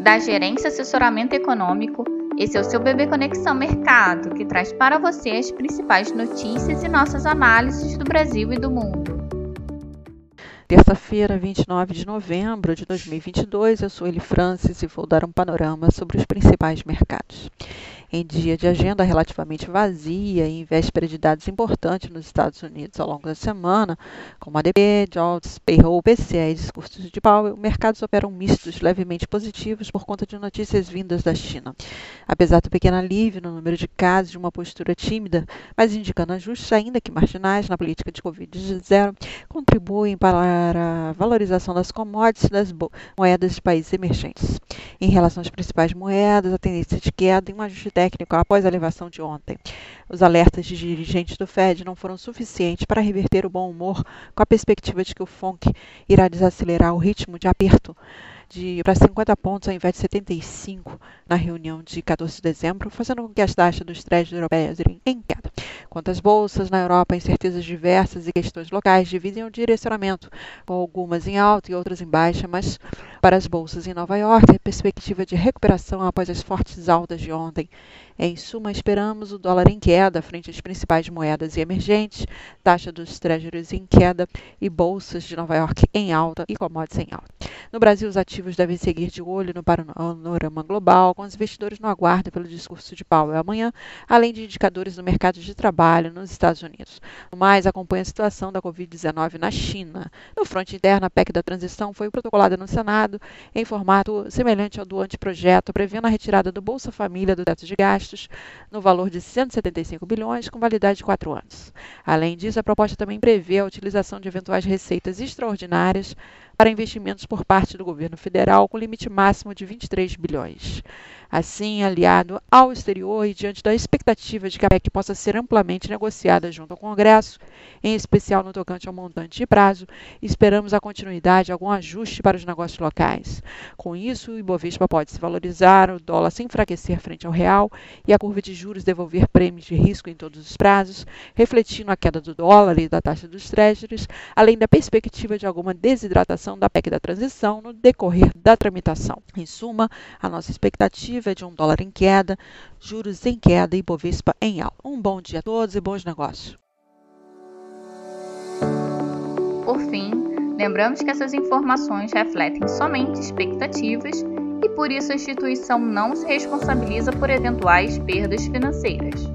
da Gerência Assessoramento Econômico. Esse é o seu Bebê Conexão Mercado, que traz para você as principais notícias e nossas análises do Brasil e do mundo. Terça-feira, 29 de novembro de 2022, eu sou Eli Francis e vou dar um panorama sobre os principais mercados em dia de agenda relativamente vazia e em véspera de dados importantes nos Estados Unidos ao longo da semana, como ADP, Jobs, Payroll, PCE e discursos de Powell, mercados operam mistos levemente positivos por conta de notícias vindas da China. Apesar do pequeno alívio no número de casos de uma postura tímida, mas indicando ajustes ainda que marginais na política de Covid-19, contribuem para a valorização das commodities das moedas de países emergentes. Em relação às principais moedas, a tendência de queda e um ajuste técnico após a elevação de ontem. Os alertas de dirigentes do Fed não foram suficientes para reverter o bom humor com a perspectiva de que o FONC irá desacelerar o ritmo de aperto de para 50 pontos ao invés de 75 na reunião de 14 de dezembro, fazendo com que as taxas dos créditos europeias irem em queda. Quanto às bolsas, na Europa, incertezas diversas e questões locais dividem o direcionamento, com algumas em alta e outras em baixa, mas para as bolsas em Nova York, a perspectiva de recuperação após as fortes altas de ontem. Em suma, esperamos o dólar em queda frente às principais moedas emergentes, taxa dos treasuries em queda e bolsas de Nova York em alta e commodities em alta. No Brasil, os ativos devem seguir de olho no panorama global, com os investidores no aguardo pelo discurso de Powell amanhã, além de indicadores do mercado de trabalho nos Estados Unidos. No mais, acompanha a situação da Covid-19 na China. No fronte interno, a PEC da transição foi protocolada no Senado em formato semelhante ao do anteprojeto, prevendo a retirada do Bolsa Família do teto de gastos no valor de 175 bilhões, com validade de quatro anos. Além disso, a proposta também prevê a utilização de eventuais receitas extraordinárias para investimentos por parte do governo federal, com limite máximo de 23 bilhões. Assim, aliado ao exterior e diante da expectativa de que a PEC possa ser amplamente negociada junto ao Congresso, em especial no tocante ao montante e prazo, esperamos a continuidade de algum ajuste para os negócios locais. Com isso, o Ibovespa pode se valorizar, o dólar se enfraquecer frente ao real e a curva de juros devolver prêmios de risco em todos os prazos, refletindo a queda do dólar e da taxa dos treasuries, além da perspectiva de alguma desidratação da PEC da transição no decorrer da tramitação. Em suma, a nossa expectativa é de um dólar em queda, juros em queda e Bovespa em alta. Um bom dia a todos e bons negócios. Por fim, lembramos que essas informações refletem somente expectativas e por isso a instituição não se responsabiliza por eventuais perdas financeiras.